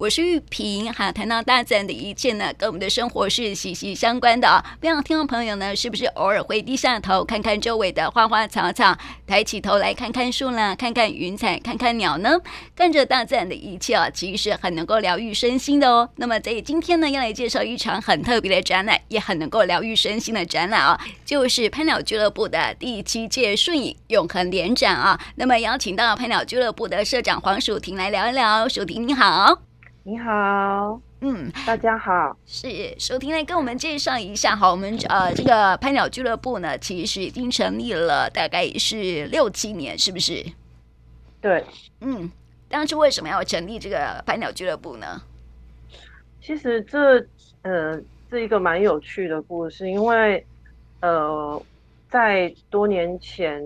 我是玉萍哈，谈到大自然的一切呢，跟我们的生活是息息相关的啊。不知道听众朋友呢，是不是偶尔会低下头看看周围的花花草草，抬起头来看看树啦，看看云彩，看看鸟呢？看着大自然的一切啊，其实很能够疗愈身心的哦。那么在今天呢，要来介绍一场很特别的展览，也很能够疗愈身心的展览啊，就是拍鸟俱乐部的第七届顺影永恒联展啊。那么邀请到拍鸟俱乐部的社长黄淑婷来聊一聊，淑婷你好。你好，嗯，大家好，是首婷来跟我们介绍一下哈，我们呃这个拍鸟俱乐部呢，其实已经成立了大概也是六七年，是不是？对，嗯，当初为什么要成立这个拍鸟俱乐部呢？其实这呃是一个蛮有趣的故事，因为呃在多年前。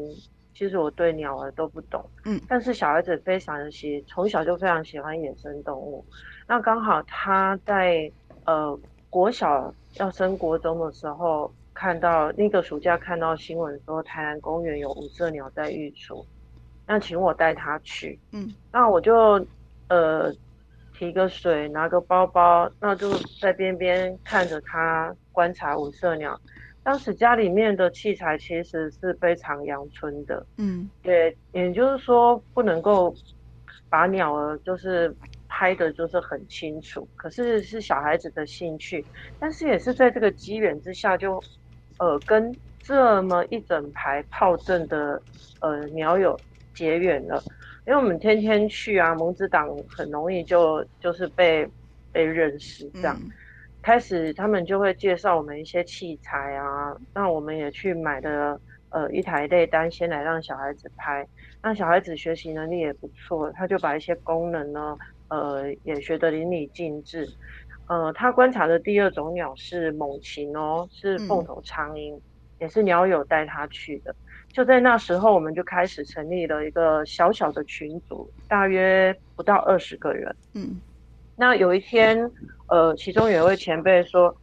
其实我对鸟儿都不懂，嗯，但是小孩子非常的喜，从小就非常喜欢野生动物。那刚好他在呃国小要升国中的时候，看到那个暑假看到新闻说台南公园有五色鸟在育雏，那请我带他去，嗯，那我就呃提个水，拿个包包，那就在边边看着他观察五色鸟。当时家里面的器材其实是非常阳春的，嗯，也也就是说不能够把鸟儿就是拍的就是很清楚，可是是小孩子的兴趣，但是也是在这个机缘之下就，呃，跟这么一整排炮阵的呃鸟友结缘了，因为我们天天去啊，蒙子党很容易就就是被被认识这样。嗯开始他们就会介绍我们一些器材啊，那我们也去买了呃一台类单，先来让小孩子拍。那小孩子学习能力也不错，他就把一些功能呢，呃也学得淋漓尽致。呃，他观察的第二种鸟是猛禽哦，是凤头苍蝇，嗯、也是鸟友带他去的。就在那时候，我们就开始成立了一个小小的群组，大约不到二十个人。嗯。那有一天，呃，其中有一位前辈说：“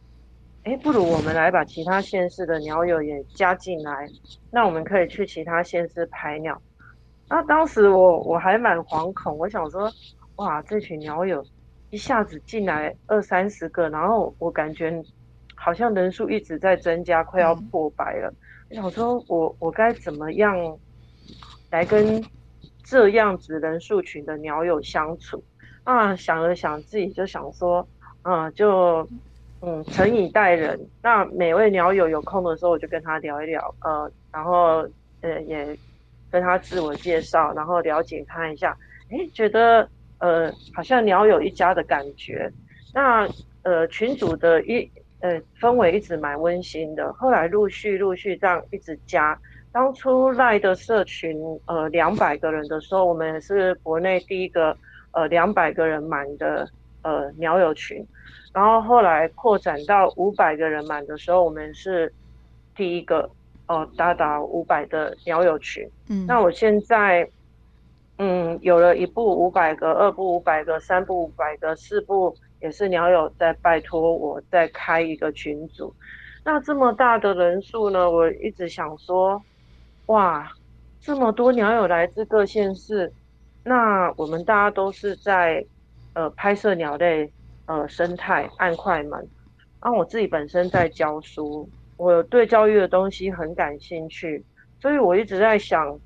哎，不如我们来把其他县市的鸟友也加进来，那我们可以去其他县市拍鸟。”那当时我我还蛮惶恐，我想说：“哇，这群鸟友一下子进来二三十个，然后我感觉好像人数一直在增加，快要破百了。嗯”我想说我我该怎么样来跟这样子人数群的鸟友相处？啊，想了想，自己就想说，嗯，就嗯，诚以待人。那每位鸟友有空的时候，我就跟他聊一聊，呃，然后呃，也跟他自我介绍，然后了解他一下。诶，觉得呃，好像鸟友一家的感觉。那呃，群组的一呃氛围一直蛮温馨的。后来陆续陆续这样一直加。当初赖的社群呃两百个人的时候，我们也是国内第一个。呃，两百个人满的呃鸟友群，然后后来扩展到五百个人满的时候，我们是第一个哦，达到五百的鸟友群。嗯，那我现在嗯有了一部五百个，二部五百个，三部五百个，四部也是鸟友在拜托我再开一个群组。那这么大的人数呢，我一直想说，哇，这么多鸟友来自各县市。那我们大家都是在呃拍摄鸟类呃生态按快门，然后我自己本身在教书，我对教育的东西很感兴趣，所以我一直在想，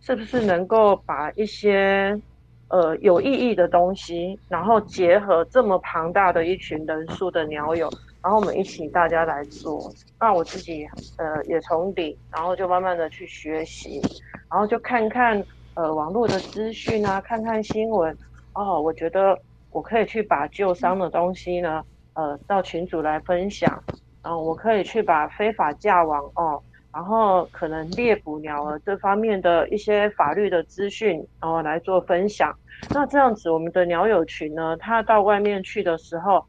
是不是能够把一些呃有意义的东西，然后结合这么庞大的一群人数的鸟友，然后我们一起大家来做。那我自己呃也从底，然后就慢慢的去学习，然后就看看。呃，网络的资讯啊，看看新闻哦，我觉得我可以去把旧伤的东西呢，呃，到群组来分享，嗯我可以去把非法架网哦，然后可能猎捕鸟儿这方面的一些法律的资讯，然后来做分享。那这样子，我们的鸟友群呢，他到外面去的时候。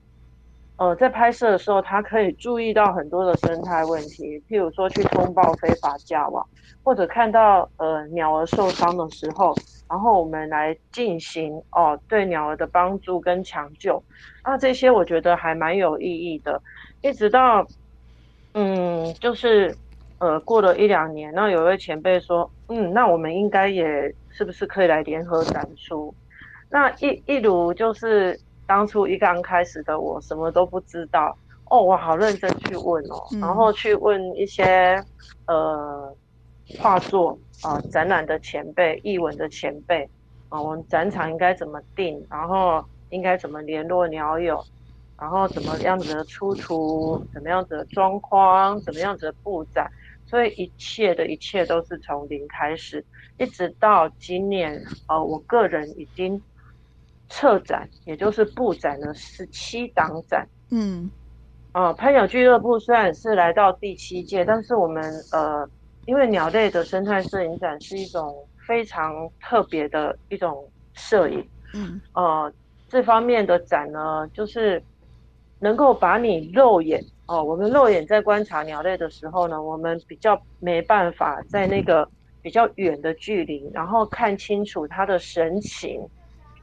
呃，在拍摄的时候，他可以注意到很多的生态问题，譬如说去通报非法架网，或者看到呃鸟儿受伤的时候，然后我们来进行哦、呃、对鸟儿的帮助跟抢救，那这些我觉得还蛮有意义的。一直到嗯，就是呃过了一两年，那有一位前辈说，嗯，那我们应该也是不是可以来联合展出？那一一如就是。当初一刚开始的我什么都不知道。哦，我好认真去问哦，嗯、然后去问一些呃画作啊、呃、展览的前辈、艺文的前辈。啊、呃，我们展场应该怎么定，然后应该怎么联络鸟友，然后怎么样子的出图，怎么样子的装框，怎么样子的布展，所以一切的一切都是从零开始，一直到今年呃，我个人已经。策展，也就是布展了十七档展。嗯，呃，拍鸟俱乐部虽然是来到第七届，但是我们呃，因为鸟类的生态摄影展是一种非常特别的一种摄影。嗯，呃，这方面的展呢，就是能够把你肉眼哦、呃，我们肉眼在观察鸟类的时候呢，我们比较没办法在那个比较远的距离，然后看清楚它的神情。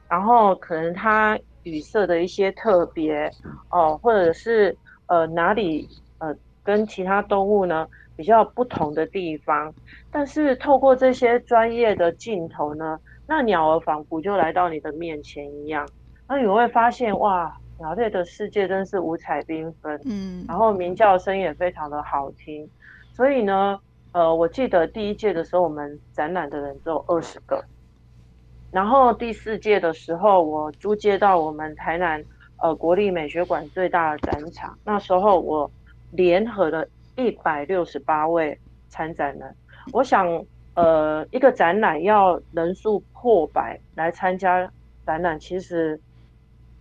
然后可能它语色的一些特别哦，或者是呃哪里呃跟其他动物呢比较不同的地方，但是透过这些专业的镜头呢，那鸟儿仿佛就来到你的面前一样，那你会发现哇，鸟类的世界真是五彩缤纷，嗯，然后鸣叫声也非常的好听，所以呢，呃，我记得第一届的时候，我们展览的人只有二十个。然后第四届的时候，我租借到我们台南呃国立美学馆最大的展场。那时候我联合了一百六十八位参展人。我想，呃，一个展览要人数破百来参加展览，其实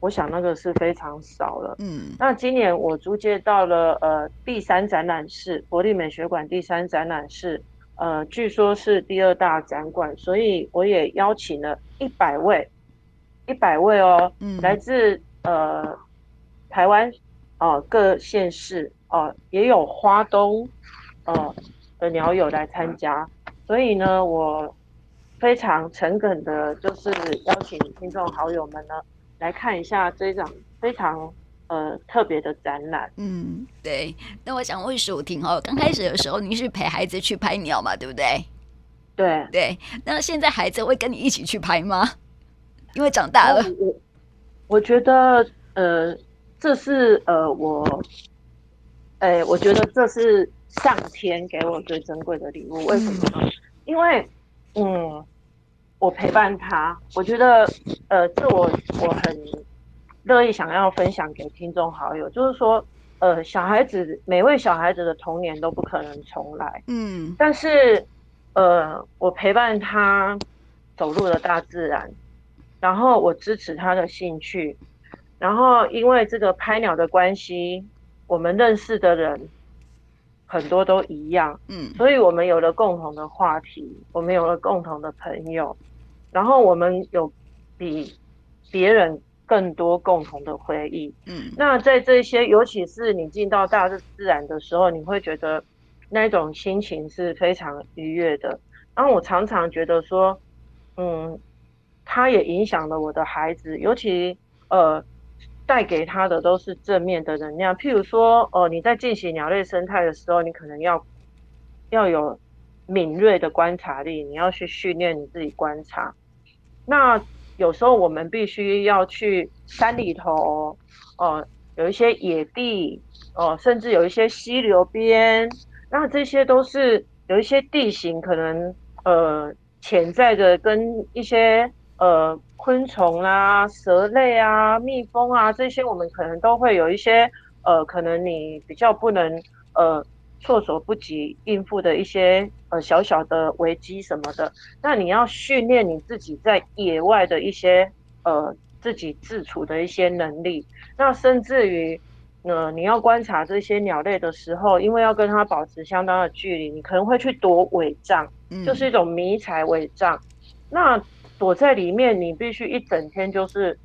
我想那个是非常少了。嗯。那今年我租借到了呃第三展览室，国立美学馆第三展览室。呃，据说是第二大展馆，所以我也邀请了一百位，一百位哦，嗯、来自呃台湾哦、呃、各县市哦、呃，也有花东哦、呃、的鸟友来参加，所以呢，我非常诚恳的，就是邀请听众好友们呢来看一下这一场非常。呃，特别的展览，嗯，对。那我想问舒婷哦，刚开始的时候，您是陪孩子去拍鸟嘛，对不对？对对。那现在孩子会跟你一起去拍吗？因为长大了。我我觉得，呃，这是呃，我，哎、呃，我觉得这是上天给我最珍贵的礼物。为什么呢？嗯、因为，嗯，我陪伴他，我觉得，呃，这我我很。乐意想要分享给听众好友，就是说，呃，小孩子每位小孩子的童年都不可能重来，嗯，但是，呃，我陪伴他走入了大自然，然后我支持他的兴趣，然后因为这个拍鸟的关系，我们认识的人很多都一样，嗯，所以我们有了共同的话题，我们有了共同的朋友，然后我们有比别人。更多共同的回忆，嗯，那在这些，尤其是你进到大自然的时候，你会觉得那种心情是非常愉悦的。然后我常常觉得说，嗯，它也影响了我的孩子，尤其呃，带给他的都是正面的能量。譬如说，哦、呃，你在进行鸟类生态的时候，你可能要要有敏锐的观察力，你要去训练你自己观察。那有时候我们必须要去山里头，哦、有一些野地，哦、甚至有一些溪流边，那这些都是有一些地形可能呃潜在的跟一些呃昆虫啊、蛇类啊、蜜蜂啊这些，我们可能都会有一些呃可能你比较不能呃。措手不及应付的一些呃小小的危机什么的，那你要训练你自己在野外的一些呃自己自处的一些能力。那甚至于呃你要观察这些鸟类的时候，因为要跟它保持相当的距离，你可能会去躲伪帐，就是一种迷彩伪帐。那躲在里面，你必须一整天就是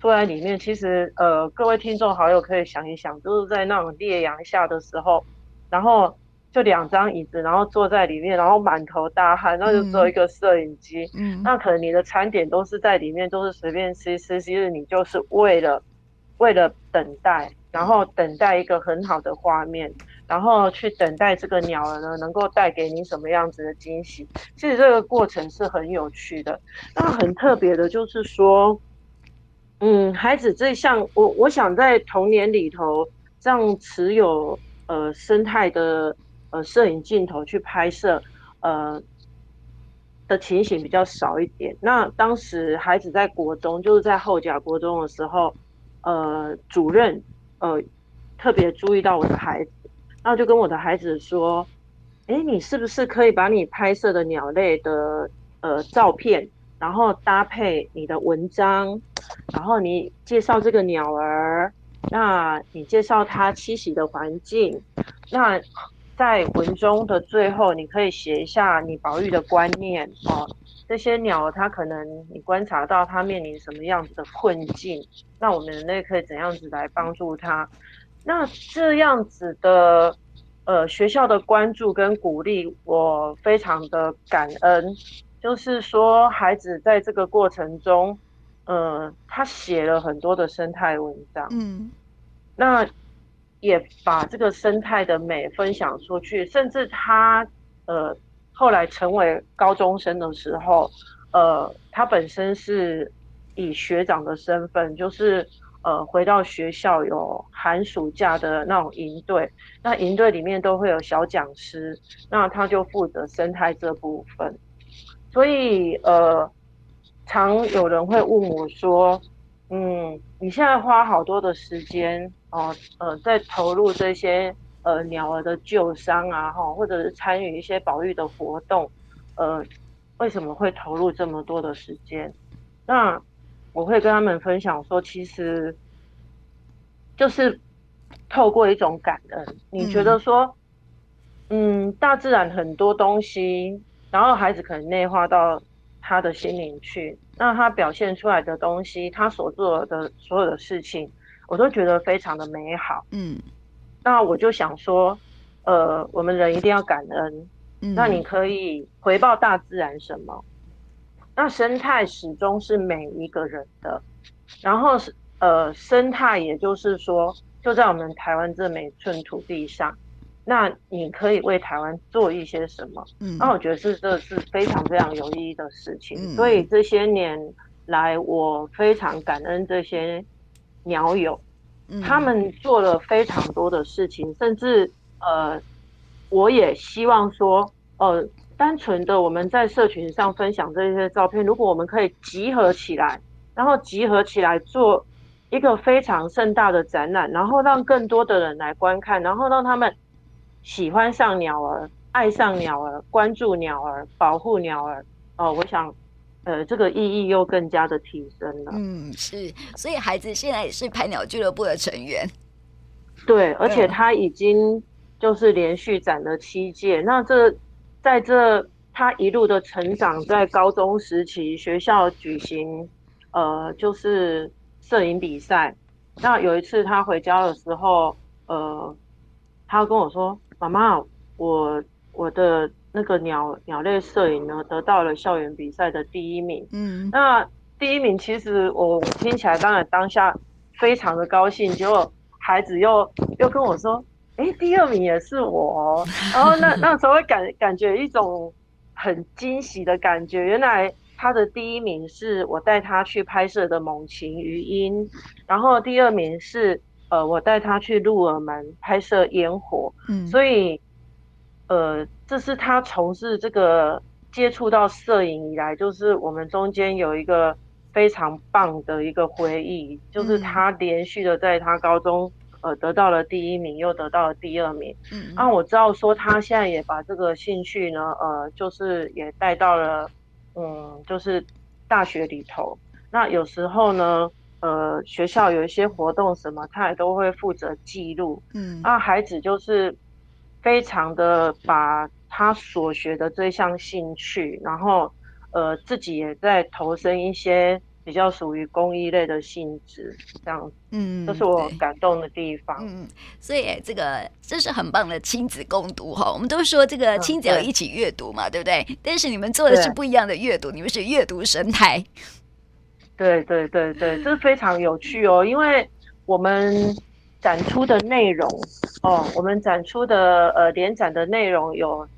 坐在里面。其实呃各位听众好友可以想一想，就是在那种烈阳下的时候。然后就两张椅子，然后坐在里面，然后满头大汗，那就只有一个摄影机。嗯，那可能你的餐点都是在里面，都是随便吃吃。其实你就是为了为了等待，然后等待一个很好的画面，然后去等待这个鸟儿呢能够带给你什么样子的惊喜。其实这个过程是很有趣的。那很特别的就是说，嗯，孩子这项，我我想在童年里头，这样持有呃生态的呃摄影镜头去拍摄，呃的情形比较少一点。那当时孩子在国中，就是在后甲国中的时候，呃，主任呃特别注意到我的孩子，然后就跟我的孩子说：“哎，你是不是可以把你拍摄的鸟类的呃照片？”然后搭配你的文章，然后你介绍这个鸟儿，那你介绍它栖息的环境，那在文中的最后，你可以写一下你保育的观念哦。这些鸟它可能你观察到它面临什么样子的困境，那我们人类可以怎样子来帮助它？那这样子的呃学校的关注跟鼓励，我非常的感恩。就是说，孩子在这个过程中，呃，他写了很多的生态文章，嗯，那也把这个生态的美分享出去，甚至他呃后来成为高中生的时候，呃，他本身是以学长的身份，就是呃回到学校有寒暑假的那种营队，那营队里面都会有小讲师，那他就负责生态这部分。所以，呃，常有人会问我说：“嗯，你现在花好多的时间哦，呃，在投入这些呃鸟儿的救伤啊，哈，或者是参与一些保育的活动，呃，为什么会投入这么多的时间？”那我会跟他们分享说，其实就是透过一种感恩。你觉得说，嗯，嗯，大自然很多东西。然后孩子可能内化到他的心灵去，那他表现出来的东西，他所做的所有的事情，我都觉得非常的美好。嗯，那我就想说，呃，我们人一定要感恩。嗯，那你可以回报大自然什么？那生态始终是每一个人的。然后是呃，生态也就是说，就在我们台湾这每寸土地上。那你可以为台湾做一些什么？嗯，那我觉得是这是非常非常有意义的事情。嗯，所以这些年来，我非常感恩这些鸟友，嗯，他们做了非常多的事情，甚至呃，我也希望说，呃，单纯的我们在社群上分享这些照片，如果我们可以集合起来，然后集合起来做一个非常盛大的展览，然后让更多的人来观看，然后让他们。喜欢上鸟儿，爱上鸟儿，关注鸟儿，保护鸟儿。哦，我想，呃，这个意义又更加的提升了。嗯，是，所以孩子现在也是拍鸟俱乐部的成员。对，而且他已经就是连续展了七届。那这在这他一路的成长，在高中时期学校举行，呃，就是摄影比赛。那有一次他回家的时候，呃，他跟我说。妈妈，我我的那个鸟鸟类摄影呢，得到了校园比赛的第一名。嗯，那第一名其实我听起来当然当下非常的高兴，结果孩子又又跟我说，哎、欸，第二名也是我。然后那 那时候会感感觉一种很惊喜的感觉，原来他的第一名是我带他去拍摄的猛禽鱼鹰，然后第二名是。呃，我带他去鹿耳门拍摄烟火，嗯，所以，呃，这是他从事这个接触到摄影以来，就是我们中间有一个非常棒的一个回忆，就是他连续的在他高中呃得到了第一名，又得到了第二名，嗯，那我知道说他现在也把这个兴趣呢，呃，就是也带到了，嗯，就是大学里头，那有时候呢。呃，学校有一些活动什么，他也都会负责记录。嗯，那孩子就是非常的把他所学的这项兴趣，然后呃自己也在投身一些比较属于公益类的性质，这样。嗯，这是我感动的地方。嗯，所以这个这是很棒的亲子共读哈。我们都说这个亲子要一起阅读嘛，嗯，对，对不对？但是你们做的是不一样的阅读，你们是阅读生态。对对对对，这非常有趣哦，因为我们展出的内容哦，我们展出的呃联展的内容有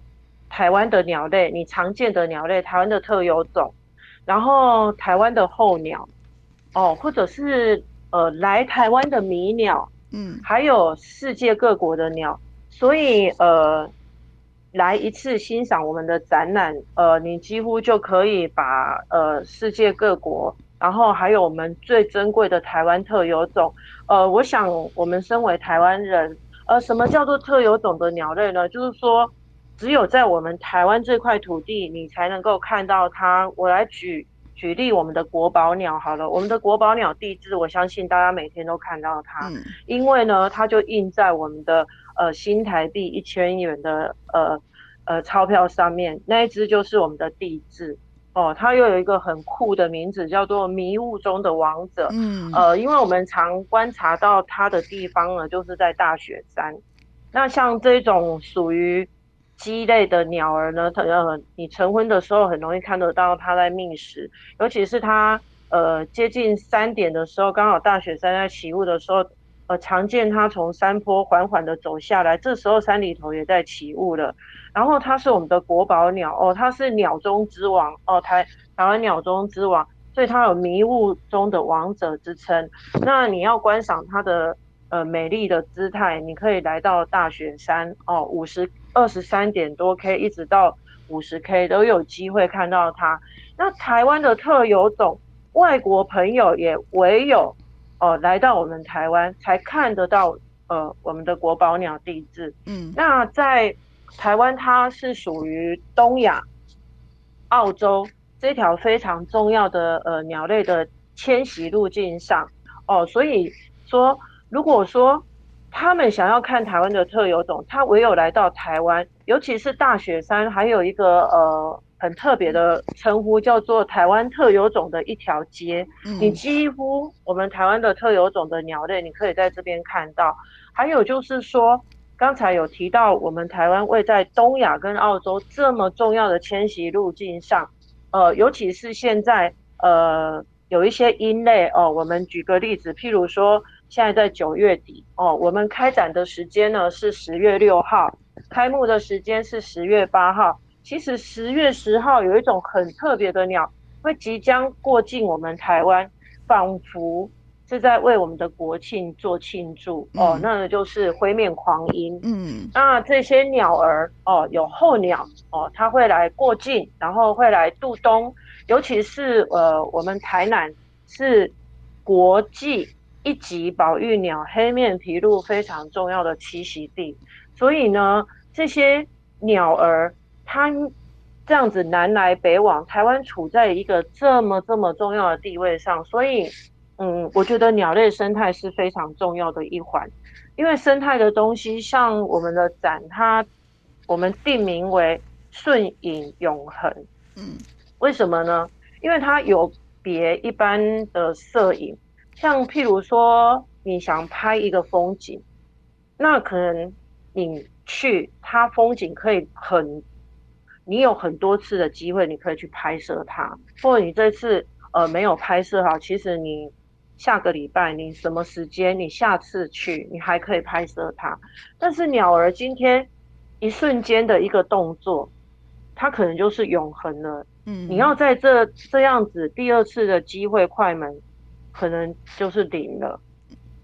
台湾的鸟类，你常见的鸟类，台湾的特有种，然后台湾的候鸟，哦，或者是呃来台湾的迷鸟，嗯，还有世界各国的鸟，所以呃来一次欣赏我们的展览，呃，你几乎就可以把呃世界各国，然后还有我们最珍贵的台湾特有种，呃，我想我们身为台湾人，呃，什么叫做特有种的鸟类呢？就是说。只有在我们台湾这块土地，你才能够看到它。我来举举例，我们的国宝鸟好了，我们的国宝鸟帝雉，我相信大家每天都看到它，嗯、因为呢，它就印在我们的呃新台币一千元的呃呃钞票上面，那一只就是我们的帝雉哦，它又有一个很酷的名字，叫做迷雾中的王者。嗯，呃，因为我们常观察到它的地方呢，就是在大雪山。那像这种属于鸡类的鸟儿呢，它呃，你晨昏的时候很容易看得到它在觅食，尤其是它呃接近三点的时候，刚好大雪山在起雾的时候，呃，常见它从山坡缓缓的走下来，这时候山里头也在起雾了。然后它是我们的国宝鸟哦，它是鸟中之王哦，台台湾鸟中之王，所以它有迷雾中的王者之称。那你要观赏它的呃美丽的姿态，你可以来到大雪山哦，五十。二十三点多 K 一直到五十 K 都有机会看到它。那台湾的特有种，外国朋友也唯有哦、呃、来到我们台湾才看得到呃我们的国宝鸟地质。嗯，那在台湾它是属于东亚、澳洲这条非常重要的呃鸟类的迁徙路径上哦，所以说如果说。他们想要看台湾的特有种，它唯有来到台湾，尤其是大雪山，还有一个呃很特别的称呼，叫做台湾特有种的一条街。嗯、你几乎我们台湾的特有种的鸟类，你可以在这边看到。还有就是说，刚才有提到我们台湾位在东亚跟澳洲这么重要的迁徙路径上，呃，尤其是现在呃有一些鹰类哦、我们举个例子，譬如说。现在在九月底哦，我们开展的时间呢是十月六号，开幕的时间是十月八号。其实十月十号有一种很特别的鸟，会即将过境我们台湾，仿佛是在为我们的国庆做庆祝哦。那个就是灰面狂鹰。嗯，那这些鸟儿哦，有候鸟哦，它会来过境，然后会来度冬。尤其是呃，我们台南是国际。一级保育鸟黑面琵鹭非常重要的栖息地，所以呢，这些鸟儿它这样子南来北往，台湾处在一个这么这么重要的地位上，所以嗯，我觉得鸟类生态是非常重要的一环，因为生态的东西，像我们的展，它我们定名为顺影永恒，嗯，为什么呢？因为它有别一般的摄影。像譬如说，你想拍一个风景，那可能你去，它风景可以很，你有很多次的机会，你可以去拍摄它。或者你这次呃没有拍摄好，其实你下个礼拜你什么时间，你下次去，你还可以拍摄它。但是鸟儿今天一瞬间的一个动作，它可能就是永恒了。嗯，你要在这这样子第二次的机会快门。可能就是零了，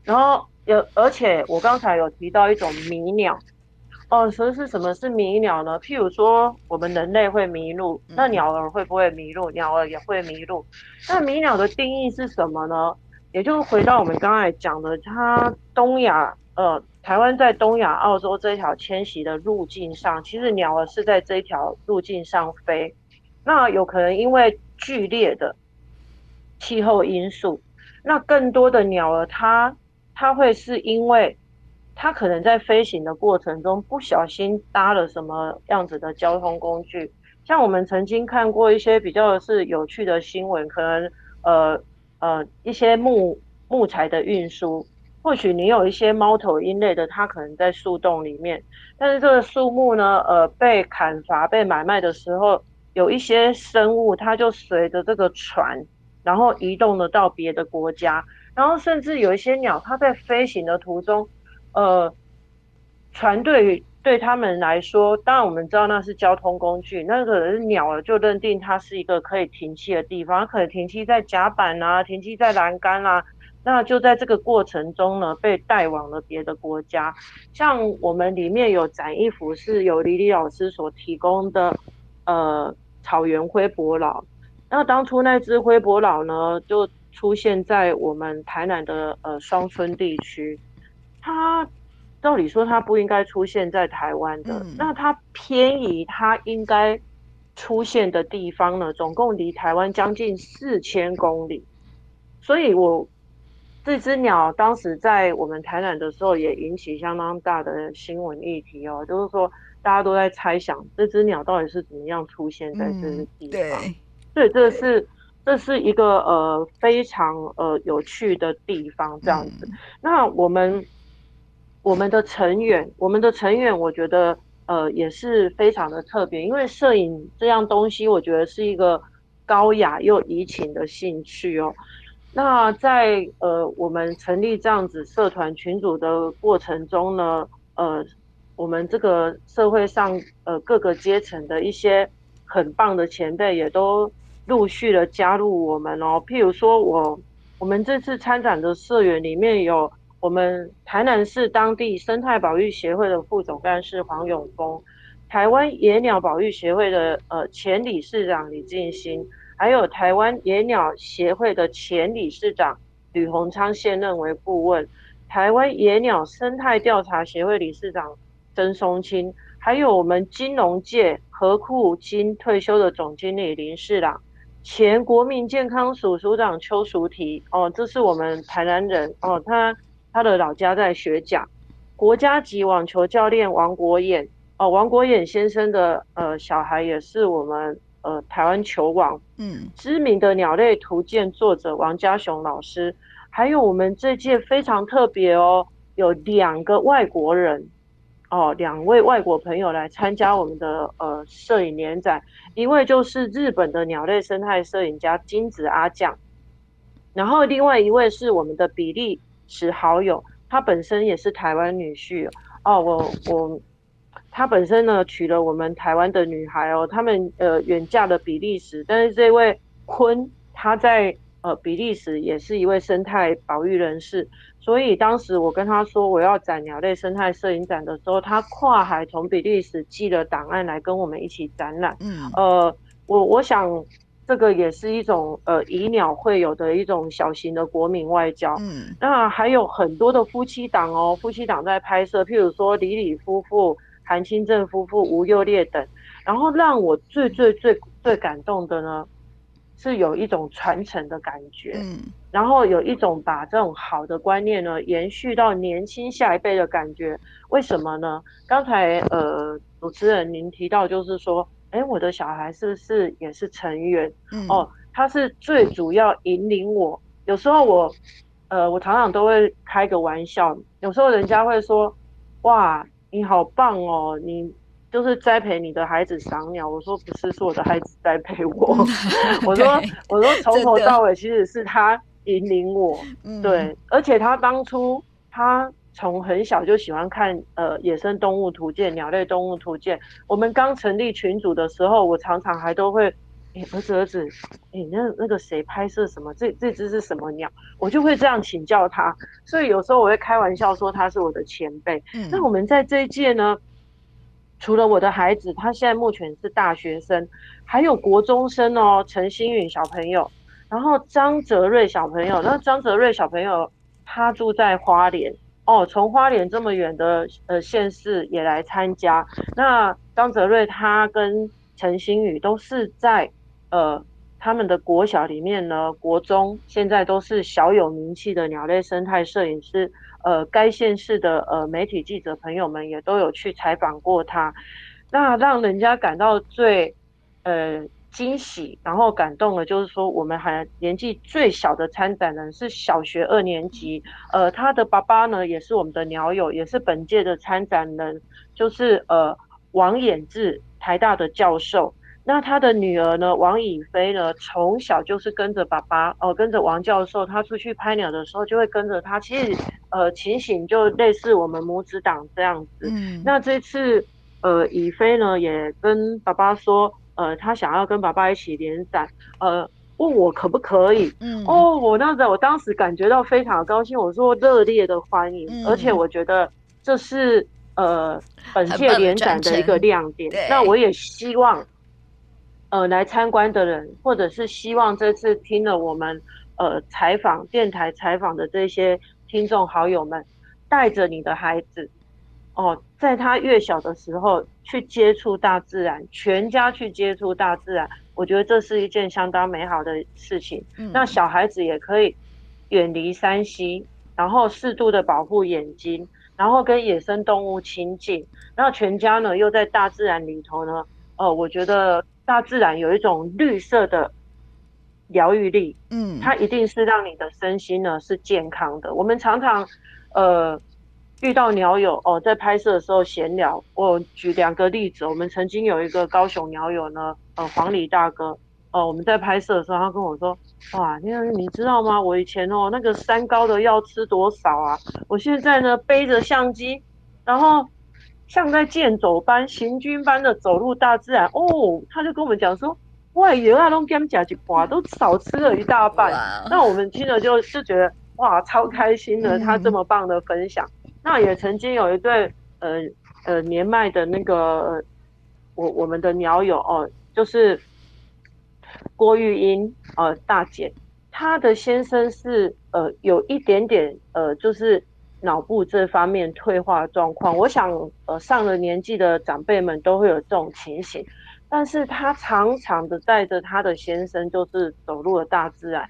然后有，而且我刚才有提到一种迷鸟，哦，所以是什么是迷鸟呢？譬如说我们人类会迷路，那鸟儿会不会迷路？鸟儿也会迷路。那迷鸟的定义是什么呢？也就是回到我们刚才讲的，它东亚，呃，台湾在东亚、澳洲这条迁徙的路径上，其实鸟儿是在这条路径上飞。那有可能因为剧烈的气候因素。那更多的鸟儿，它它会是因为它可能在飞行的过程中不小心搭了什么样子的交通工具，像我们曾经看过一些比较是有趣的新闻，可能呃呃一些木木材的运输，或许你有一些猫头鹰类的，它可能在树洞里面，但是这个树木呢，呃被砍伐被买卖的时候，有一些生物它就随着这个船。然后移动了到别的国家，然后甚至有一些鸟，它在飞行的途中，呃，船队对他们来说，当然我们知道那是交通工具，那个是鸟儿就认定它是一个可以停栖的地方，它可以停栖在甲板啊，停栖在栏杆啊。那就在这个过程中呢，被带往了别的国家。像我们里面有展一幅是由李李老师所提供的，呃，草原灰伯老。那当初那只灰伯老呢，就出现在我们台南的呃双村地区。它照理说它不应该出现在台湾的，嗯、那它偏移它应该出现的地方呢，总共离台湾将近四千公里。所以我。这只鸟当时在我们台南的时候，也引起相当大的新闻议题哦，就是说大家都在猜想这只鸟到底是怎么样出现在这个地方。嗯、对，对，这是这是一个呃非常呃有趣的地方，这样子。嗯、那我们我们的成员，我们的成员，我觉得呃也是非常的特别，因为摄影这样东西，我觉得是一个高雅又怡情的兴趣哦。那在呃，我们成立这样子社团群组的过程中呢，呃，我们这个社会上呃各个阶层的一些很棒的前辈也都陆续的加入我们哦。譬如说我我们这次参展的社员里面有我们台南市当地生态保育协会的副总干事黄永峰，台湾野鸟保育协会的呃前理事长李进兴。还有台湾野鸟协会的前理事长吕鸿昌现任为顾问，台湾野鸟生态调查协会理事长曾松青，还有我们金融界合库金退休的总经理林世朗，前国民健康署署长邱淑媞，哦，这是我们台南人哦，他他的老家在学甲，国家级网球教练王国演，哦，王国演先生的呃小孩也是我们。呃，台湾球网，嗯，知名的鸟类图鉴作者王家雄老师，还有我们这届非常特别哦，有两个外国人，哦，两位外国朋友来参加我们的呃摄影联展，一位就是日本的鸟类生态摄影家金子阿酱，然后另外一位是我们的比利时好友，他本身也是台湾女婿哦，我我。他本身呢娶了我们台湾的女孩哦，他们呃远嫁了比利时，但是这位坤他在呃比利时也是一位生态保育人士，所以当时我跟他说我要展鸟类生态摄影展的时候，他跨海从比利时寄了档案来跟我们一起展览。嗯，呃，我我想这个也是一种呃以鸟会友的一种小型的国民外交。嗯，那还有很多的夫妻档哦，夫妻档在拍摄，譬如说李李夫妇。韩清正夫妇、吴幼烈等，然后让我最最最最感动的呢，是有一种传承的感觉，嗯，然后有一种把这种好的观念呢延续到年轻下一辈的感觉。为什么呢？刚才呃主持人您提到就是说，哎，我的小孩是不是也是成员？嗯、哦，他是最主要引领我。有时候我呃我常常都会开个玩笑，有时候人家会说，哇。你好棒哦！你就是栽培你的孩子赏鸟。我说不是，是我的孩子栽培我。我说我说从头到尾其实是他引领我。对，而且他当初他从很小就喜欢看呃野生动物图鉴、鸟类动物图鉴。我们刚成立群组的时候，我常常还都会。哎，儿子儿子，哎，那那个谁拍摄什么？这这只是什么鸟？我就会这样请教他。所以有时候我会开玩笑说他是我的前辈。嗯，那我们在这一届呢，除了我的孩子，他现在目前是大学生，还有国中生哦，陈星允小朋友，然后张泽瑞小朋友。那张泽瑞小朋友他住在花莲哦，从花莲这么远的呃县市也来参加。那张泽瑞他跟陈星宇都是在。呃，他们的国小里面呢，国中现在都是小有名气的鸟类生态摄影师。呃，该县市的呃媒体记者朋友们也都有去采访过他。那让人家感到最呃惊喜，然后感动的，就是说我们还年纪最小的参展人是小学二年级。呃，他的爸爸呢也是我们的鸟友，也是本届的参展人，就是呃王衍志，台大的教授。那他的女儿呢？王以飞呢？从小就是跟着爸爸哦，跟着王教授，他出去拍鸟的时候就会跟着他。其实呃情形就类似我们母子档这样子。嗯，那这次呃以飞呢也跟爸爸说，呃他想要跟爸爸一起连载，呃问我可不可以？嗯，哦，我那时候我当时感觉到非常高兴，我说热烈的欢迎，嗯、而且我觉得这是呃本届连展的一个亮点。那我也希望。呃，来参观的人，或者是希望这次听了我们呃采访电台采访的这些听众好友们，带着你的孩子，哦，在他越小的时候去接触大自然，全家去接触大自然，我觉得这是一件相当美好的事情。嗯，那小孩子也可以远离山西然后适度的保护眼睛，然后跟野生动物亲近，然后全家呢又在大自然里头呢，呃，我觉得。大自然有一种绿色的疗愈力，嗯，它一定是让你的身心呢是健康的。我们常常呃遇到鸟友哦，在拍摄的时候闲聊。我举两个例子，我们曾经有一个高雄鸟友呢，呃，黄礼大哥，哦、呃，我们在拍摄的时候，他跟我说，哇，你你知道吗？我以前哦那个三高的要吃多少啊？我现在呢背着相机，然后。像在健走般、行军般的走入大自然哦，他就跟我们讲说：“哇，有啊，拢给他们哇，都少吃了一大半。”那我们听了就就觉得哇，超开心的，他这么棒的分享。嗯、那也曾经有一对呃呃年迈的那个我我们的鸟友哦，就是郭玉英呃大姐，她的先生是呃有一点点呃就是。脑部这方面退化状况，我想，呃，上了年纪的长辈们都会有这种情形。但是她常常的带着她的先生，就是走入了大自然。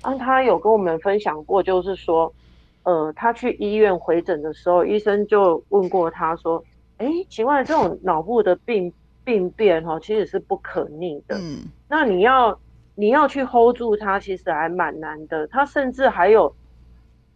啊，他有跟我们分享过，就是说，呃，他去医院回诊的时候，医生就问过他说：“哎，请问这种脑部的病病变哈，其实是不可逆的。嗯，那你要你要去 hold 住它，其实还蛮难的。他甚至还有。”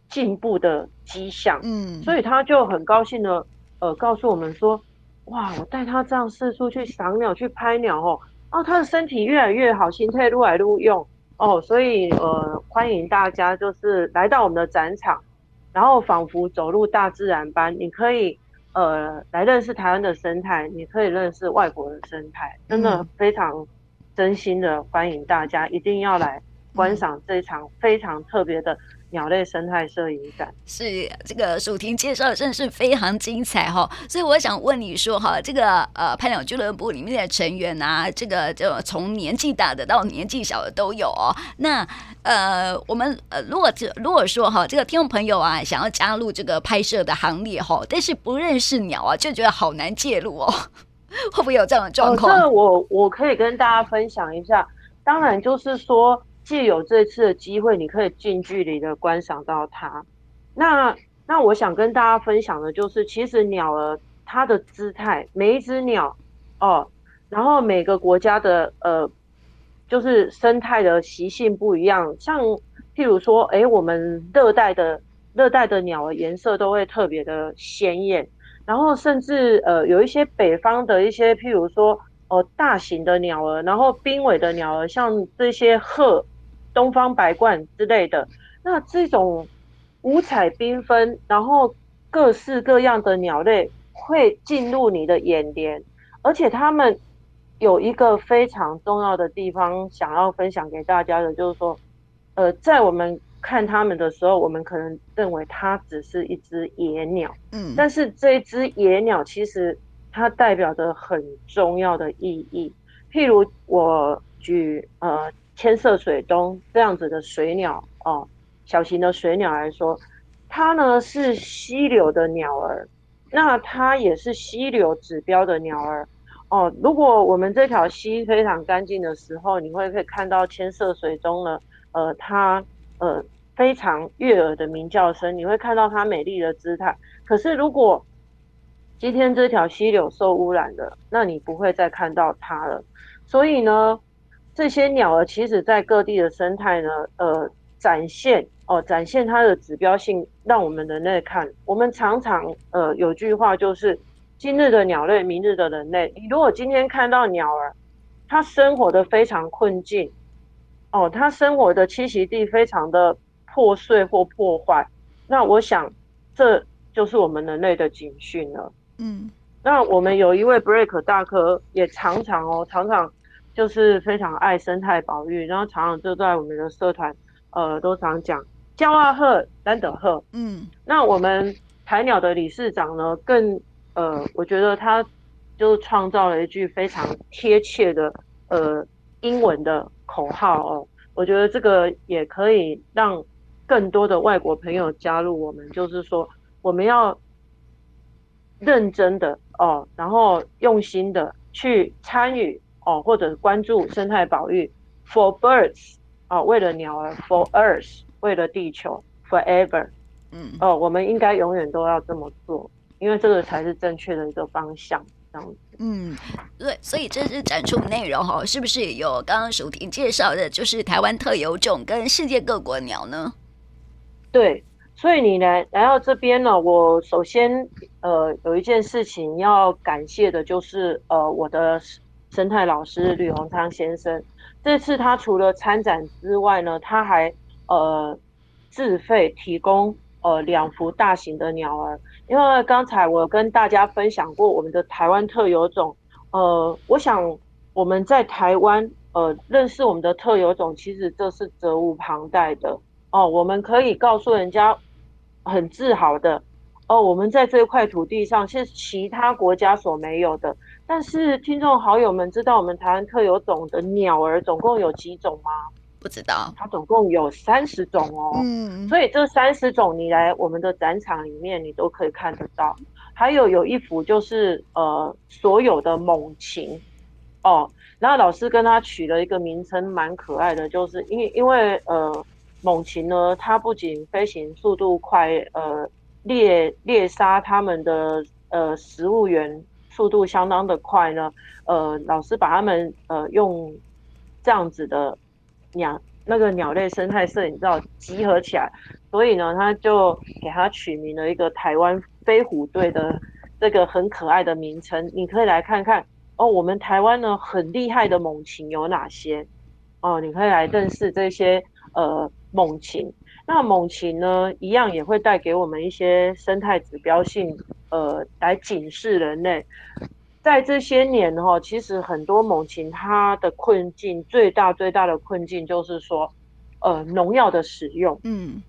进步的迹象，嗯，所以他就很高兴的，呃，告诉我们说，哇，我带他这样四处去赏鸟、去拍鸟哦，哦，他的身体越来越好，心态越来越用哦，所以呃，欢迎大家就是来到我们的展场，然后仿佛走入大自然般，你可以呃来认识台湾的生态，你可以认识外国的生态，真的非常真心的欢迎大家一定要来观赏这场非常特别的。鸟类生态摄影展是这个淑婷介绍的，真的是非常精彩哈。所以我想问你说哈，这个呃拍鸟俱乐部里面的成员啊，这个就从年纪大的到年纪小的都有哦。那呃，我们呃如果如果说哈，这个听众朋友啊想要加入这个拍摄的行列哈，但是不认识鸟啊，就觉得好难介入哦，会不会有这样的状况？哦，这我我可以跟大家分享一下。当然就是说。借有这次的机会，你可以近距离的观赏到它。那那我想跟大家分享的就是，其实鸟儿它的姿态，每一只鸟哦，然后每个国家的呃，就是生态的习性不一样。像譬如说，哎，我们热带的热带的鸟儿颜色都会特别的鲜艳，然后甚至呃有一些北方的一些譬如说哦、大型的鸟儿，然后濒危的鸟儿，像这些鹤。东方白冠之类的，那这种五彩缤纷，然后各式各样的鸟类会进入你的眼帘，而且它们有一个非常重要的地方想要分享给大家的，就是说，呃，在我们看它们的时候，我们可能认为它只是一只野鸟，嗯，但是这一只野鸟其实它代表着很重要的意义，譬如我举呃。千色水鶇这样子的水鸟哦，小型的水鸟来说，它呢是溪流的鸟儿，那它也是溪流指标的鸟儿哦。如果我们这条溪非常干净的时候，你会可以看到千色水鶇呢，呃，它呃非常悦耳的鸣叫声，你会看到它美丽的姿态。可是如果今天这条溪流受污染了，那你不会再看到它了。所以呢。这些鸟儿其实在各地的生态呢，呃，展现哦，展现它的指标性，让我们人类看。我们常常呃有句话就是：今日的鸟类，明日的人类。你如果今天看到鸟儿，它生活的非常困境，哦，它生活的栖息地非常的破碎或破坏，那我想这就是我们人类的警讯了。嗯，那我们有一位 break 大哥，也常常哦，常常就是非常爱生态保育，然后常常就在我们的社团，呃，都常讲叫啊鹤，丹德鹤。嗯，那我们台鸟的理事长呢，更呃，我觉得他就创造了一句非常贴切的呃英文的口号哦，我觉得这个也可以让更多的外国朋友加入我们，就是说我们要。认真的哦，然后用心的去参与哦，或者关注生态保育，for birds 哦，为了鸟儿，for earth 为了地球，forever，嗯哦，我们应该永远都要这么做，因为这个才是正确的一个方向，这样子。嗯，对，所以这是展出内容哈，是不是也有刚刚淑婷介绍的，就是台湾特有种跟世界各国鸟呢？对。所以你来来到这边呢，我首先呃有一件事情要感谢的，就是呃我的生态老师吕洪昌先生。这次他除了参展之外呢，他还呃自费提供呃两幅大型的鸟儿。因为刚才我跟大家分享过我们的台湾特有种，呃，我想我们在台湾呃认识我们的特有种，其实这是责无旁贷的哦。我们可以告诉人家。很自豪的哦，我们在这块土地上是其他国家所没有的。但是听众好友们知道我们台湾特有种的鸟儿总共有几种吗？不知道，它总共有三十种哦。嗯，所以这三十种你来我们的展场里面你都可以看得到。还有有一幅就是呃所有的猛禽哦，然后老师跟他取了一个名称蛮可爱的，就是因为因为呃。猛禽呢，它不仅飞行速度快，呃，猎猎杀它们的呃食物源速度相当的快呢。呃，老师把他们呃用这样子的鸟那个鸟类生态摄影照集合起来，所以呢，他就给它取名了一个台湾飞虎队的这个很可爱的名称。你可以来看看哦，我们台湾呢很厉害的猛禽有哪些哦？你可以来认识这些呃。猛禽，那猛禽呢，一样也会带给我们一些生态指标性，呃，来警示人类。在这些年哈，其实很多猛禽它的困境最大最大的困境就是说，呃，农药的使用。嗯，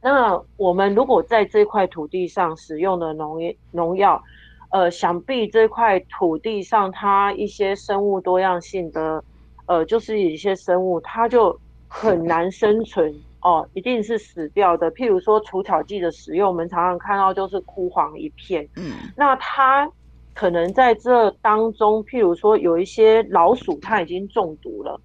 那我们如果在这块土地上使用的农农药，呃，想必这块土地上它一些生物多样性的，呃，就是一些生物它就很难生存。哦，一定是死掉的。譬如说除草剂的使用，我们常常看到就是枯黄一片。嗯，那它可能在这当中，譬如说有一些老鼠，它已经中毒了。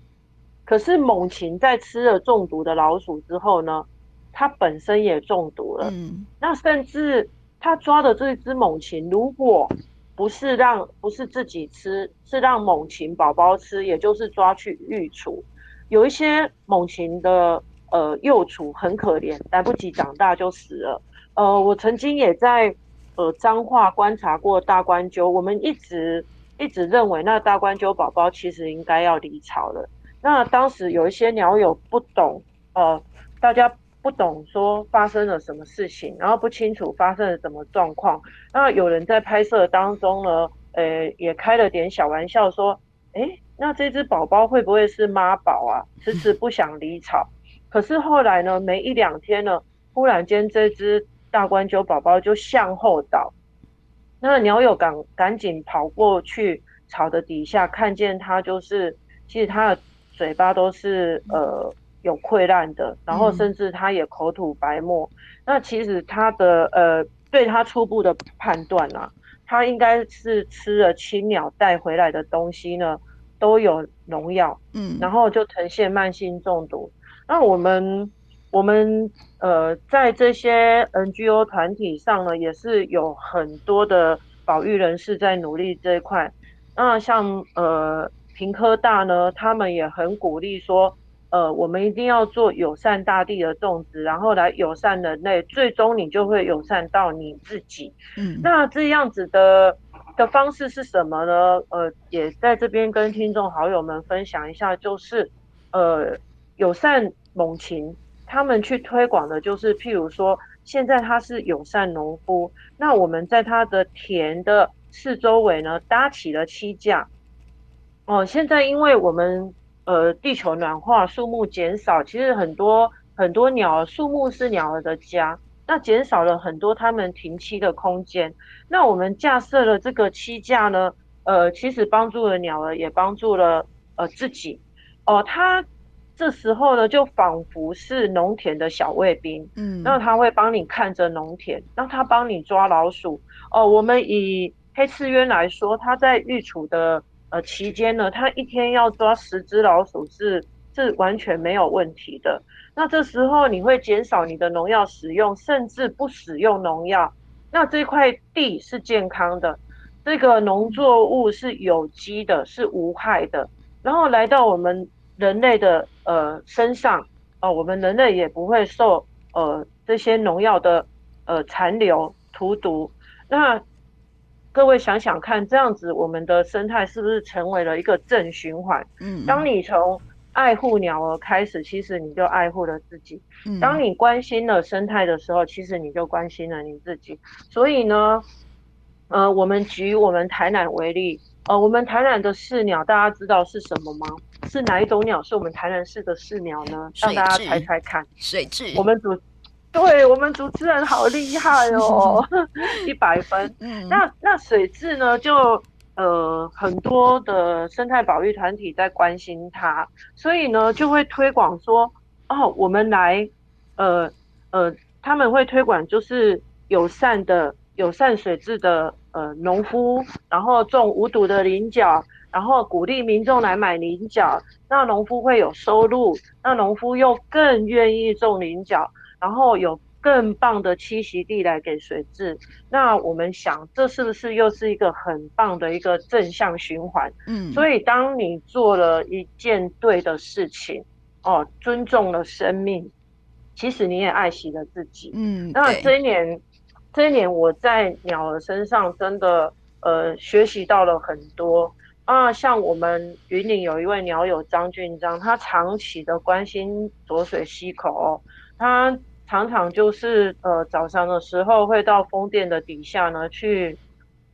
可是猛禽在吃了中毒的老鼠之后呢，它本身也中毒了。嗯，那甚至它抓的这只猛禽，如果不是让不是自己吃，是让猛禽宝宝吃，也就是抓去育雏，有一些猛禽的。呃，幼雏很可怜，来不及长大就死了。呃，我曾经也在呃彰化观察过大冠鷲，我们一直一直认为那大冠鷲宝宝其实应该要离巢了。那当时有一些鸟友不懂，呃，大家不懂说发生了什么事情，然后不清楚发生了什么状况。那有人在拍摄当中呢，呃，也开了点小玩笑说，诶，那这只宝宝会不会是妈宝啊？迟迟不想离巢。可是后来呢，没一两天呢，忽然间这只大冠鸠宝宝就向后倒，那鸟友赶赶紧跑过去草的底下，看见它就是，其实它的嘴巴都是呃有溃烂的，然后甚至它也口吐白沫。嗯、那其实它的呃，对它初步的判断啊，它应该是吃了青鸟带回来的东西呢，都有农药，嗯，然后就呈现慢性中毒。那我们我们呃，在这些 NGO 团体上呢，也是有很多的保育人士在努力这一块。那像呃平科大呢，他们也很鼓励说，呃，我们一定要做友善大地的种植，然后来友善人类，最终你就会友善到你自己。嗯，那这样子的的方式是什么呢？呃，也在这边跟听众好友们分享一下，就是呃友善。猛禽，他们去推广的就是，譬如说，现在他是友善农夫，那我们在他的田的四周围呢搭起了栖架。哦，现在因为我们呃地球暖化，树木减少，其实很多很多鸟儿，树木是鸟儿的家，那减少了很多它们停栖的空间。那我们架设了这个栖架呢，呃，其实帮助了鸟儿，也帮助了呃自己。哦，它这时候呢，就仿佛是农田的小卫兵，嗯，那他会帮你看着农田，让他帮你抓老鼠。哦，我们以黑翅鸢来说，它在育雏的呃期间呢，它一天要抓十只老鼠是是完全没有问题的。那这时候你会减少你的农药使用，甚至不使用农药。那这块地是健康的，这个农作物是有机的，是无害的。然后来到我们人类的呃身上，呃，我们人类也不会受呃这些农药的呃残留荼毒。那各位想想看，这样子我们的生态是不是成为了一个正循环？嗯，当你从爱护鸟儿开始，其实你就爱护了自己。当你关心了生态的时候，其实你就关心了你自己。所以呢，呃，我们举我们台南为例，呃，我们台南的市鸟，大家知道是什么吗？是哪一种鸟？是我们台南市的市鸟呢？让大家猜猜看。水蛭。我们主，对我们主持人好厉害哦，一百分。嗯。那那水蛭呢？就。呃，很多的生态保育团体在关心它，所以呢，就会推广说，哦，我们来，呃呃，他们会推广就是友善的、友善水质的呃农夫，然后种无毒的菱角，然后鼓励民众来买菱角，那农夫会有收入，那农夫又更愿意种菱角，然后有。更棒的栖息地来给水质，那我们想，这是不是又是一个很棒的一个正向循环？嗯，所以当你做了一件对的事情，哦，尊重了生命，其实你也爱惜了自己。嗯，那这一年，这一年我在鸟儿身上真的呃学习到了很多啊，像我们云岭有一位鸟友张俊章，他长期的关心浊水溪口，哦，他。常常就是呃早上的时候会到风电的底下呢去，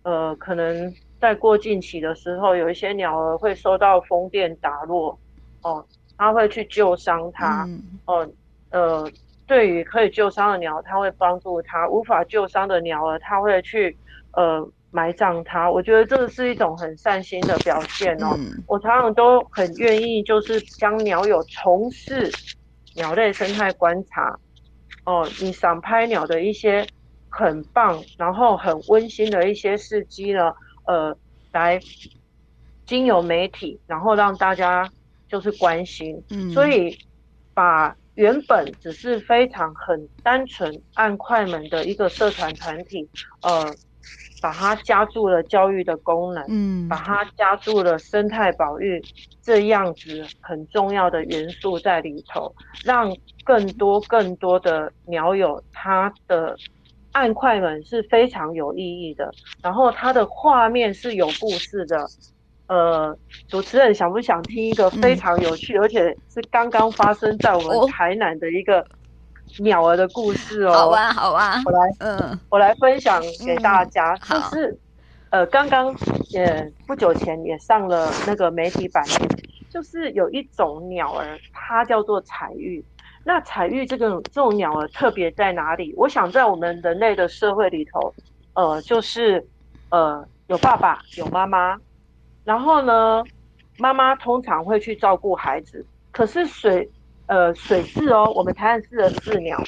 呃可能在过境期的时候有一些鸟儿会受到风电打落，哦，他会去救伤它，哦，呃对于可以救伤的鸟，他会帮助它；无法救伤的鸟儿，他会去呃埋葬它。我觉得这是一种很善心的表现哦。我常常都很愿意就是将鸟友从事鸟类生态观察。哦，你赏拍鸟的一些很棒，然后很温馨的一些事迹呢，呃，来经由媒体，然后让大家就是关心，嗯，所以把原本只是非常很单纯按快门的一个社团团体，呃。把它加注了教育的功能，嗯，把它加注了生态保育这样子很重要的元素在里头，让更多更多的鸟友，他的按快门是非常有意义的，然后它的画面是有故事的。呃，主持人想不想听一个非常有趣，嗯、而且是刚刚发生在我们台南的一个？鸟儿的故事哦，好啊，好啊，我来，嗯，我来分享给大家，嗯、就是，呃，刚刚也不久前也上了那个媒体版面，就是有一种鸟儿，它叫做彩玉。那彩玉这个这种鸟儿特别在哪里？我想在我们人类的社会里头，呃，就是呃有爸爸有妈妈，然后呢，妈妈通常会去照顾孩子，可是水。呃，水雉哦，我们台南市的市鸟，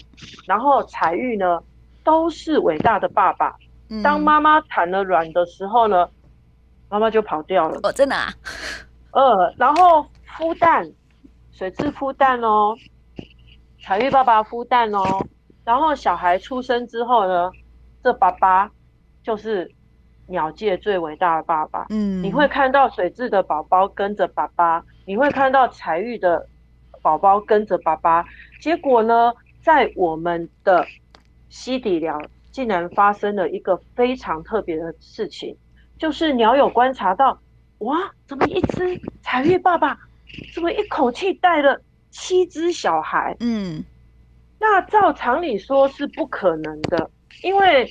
然后彩玉呢，都是伟大的爸爸。嗯、当妈妈产了卵的时候呢，妈妈就跑掉了。哦，真的啊？呃，然后孵蛋，水雉孵蛋哦，彩玉爸爸孵蛋哦，然后小孩出生之后呢，这爸爸就是鸟界最伟大的爸爸。嗯，你会看到水雉的宝宝跟着爸爸，你会看到彩玉的。宝宝跟着爸爸，结果呢，在我们的溪底寮竟然发生了一个非常特别的事情，就是鸟友观察到，哇，怎么一只彩玉爸爸，怎么一口气带了七只小孩？嗯，那照常理说是不可能的，因为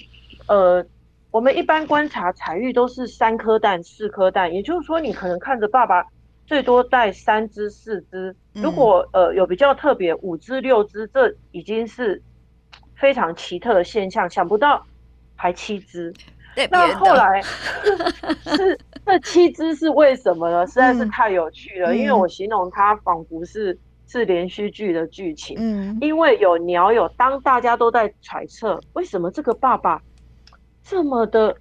呃，我们一般观察彩玉都是三颗蛋、四颗蛋，也就是说，你可能看着爸爸最多带三只、四只，如果呃有比较特别五只、六只，这已经是非常奇特的现象。想不到还七只，那后来 是这七只是为什么呢？实在是太有趣了，因为我形容它仿佛是。是连续剧的剧情，嗯，因为有鸟友，当大家都在揣测为什么这个爸爸这么的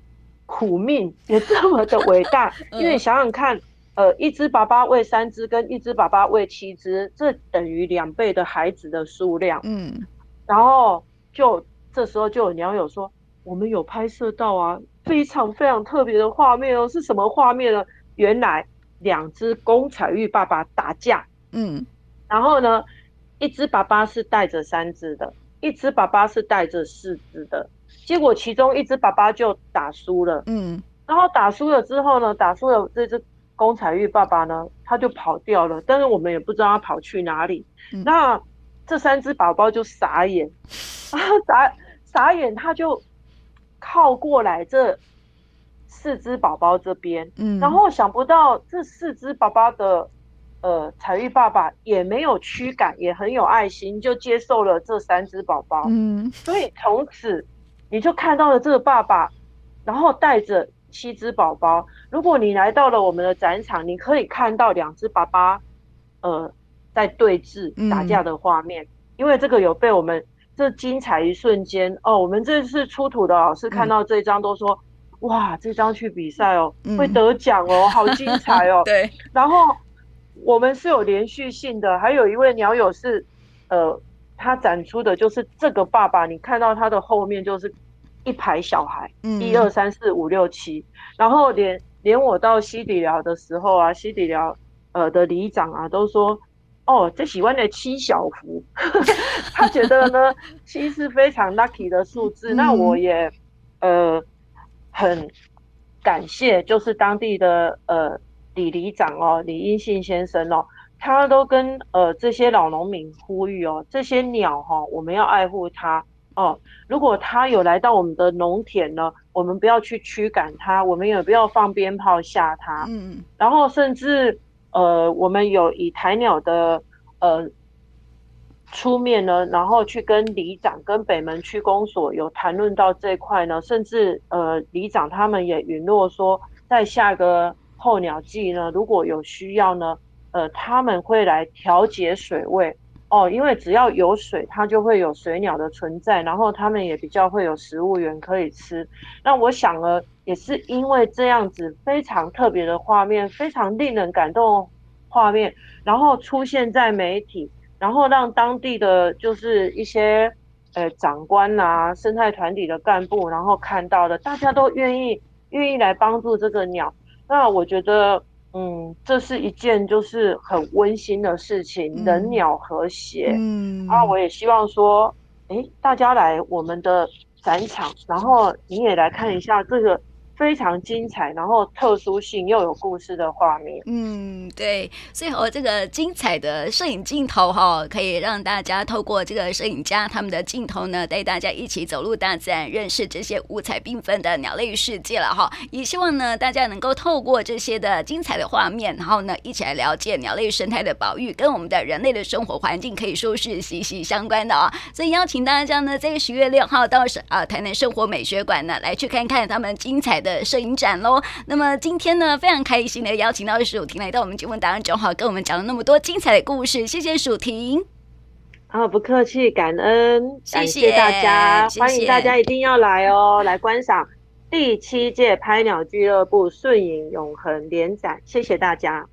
苦命，也这么的伟大，因为想想看，呃，一只爸爸喂三只，跟一只爸爸喂七只，这等于两倍的孩子的数量，嗯，然后就这时候就有鸟友说，我们有拍摄到啊，非常非常特别的画面哦，是什么画面呢？原来两只公彩玉爸爸打架，嗯。然后呢，一只爸爸是带着三只的，一只爸爸是带着四只的。结果其中一只爸爸就打输了，嗯，然后打输了之后呢，打输了这只公彩玉爸爸呢，他就跑掉了，但是我们也不知道他跑去哪里。嗯、那这三只宝宝就傻眼，啊，傻傻眼，他就靠过来这四只宝宝这边，嗯，然后想不到这四只宝宝的。呃，彩玉爸爸也没有驱赶，也很有爱心，就接受了这三只宝宝。嗯，所以从此你就看到了这个爸爸，然后带着七只宝宝。如果你来到了我们的展场，你可以看到两只爸爸，呃，在对峙打架的画面。嗯、因为这个有被我们这精彩一瞬间哦，我们这次出土的老师看到这张都说，嗯、哇，这张去比赛哦，嗯、会得奖哦，好精彩哦。对，然后。我们是有连续性的，还有一位鸟友是，呃，他展出的就是这个爸爸，你看到他的后面就是一排小孩，一二三四五六七，然后连连我到西底寮的时候啊，西底寮呃的里长啊都说，哦，这喜欢的七小福，他觉得呢七是非常 lucky 的数字，那我也呃很感谢，就是当地的呃。李里长哦，李英信先生哦，他都跟呃这些老农民呼吁哦，这些鸟哈、哦，我们要爱护它哦。如果它有来到我们的农田呢，我们不要去驱赶它，我们也不要放鞭炮吓它。嗯，然后甚至呃，我们有以台鸟的呃出面呢，然后去跟里长、跟北门区公所有谈论到这块呢，甚至呃里长他们也允诺说，在下个。候鸟季呢，如果有需要呢，呃，他们会来调节水位哦，因为只要有水，它就会有水鸟的存在，然后他们也比较会有食物源可以吃。那我想呢，也是因为这样子非常特别的画面，非常令人感动画面，然后出现在媒体，然后让当地的就是一些呃长官啊、生态团体的干部，然后看到的，大家都愿意愿意来帮助这个鸟。那我觉得，嗯，这是一件就是很温馨的事情，嗯、人鸟和谐。嗯，然后我也希望说，诶，大家来我们的展场，然后你也来看一下这个。非常精彩，然后特殊性又有故事的画面。嗯，对，所以和这个精彩的摄影镜头哈，可以让大家透过这个摄影家他们的镜头呢，带大家一起走入大自然，认识这些五彩缤纷的鸟类世界了哈。也希望呢，大家能够透过这些的精彩的画面，然后呢，一起来了解鸟类生态的保育跟我们的人类的生活环境可以说是息息相关的啊。所以邀请大家呢，在十月六号到是啊台南生活美学馆呢，来去看看他们精彩的。的摄影展喽。那么今天呢，非常开心的邀请到舒婷来到我们节目当中，好，跟我们讲了那么多精彩的故事。谢谢蜀婷。啊，不客气，感恩，谢谢大家，谢谢，欢迎大家一定要来哦，来观赏第七届拍鸟俱乐部瞬影永恒联展。谢谢大家。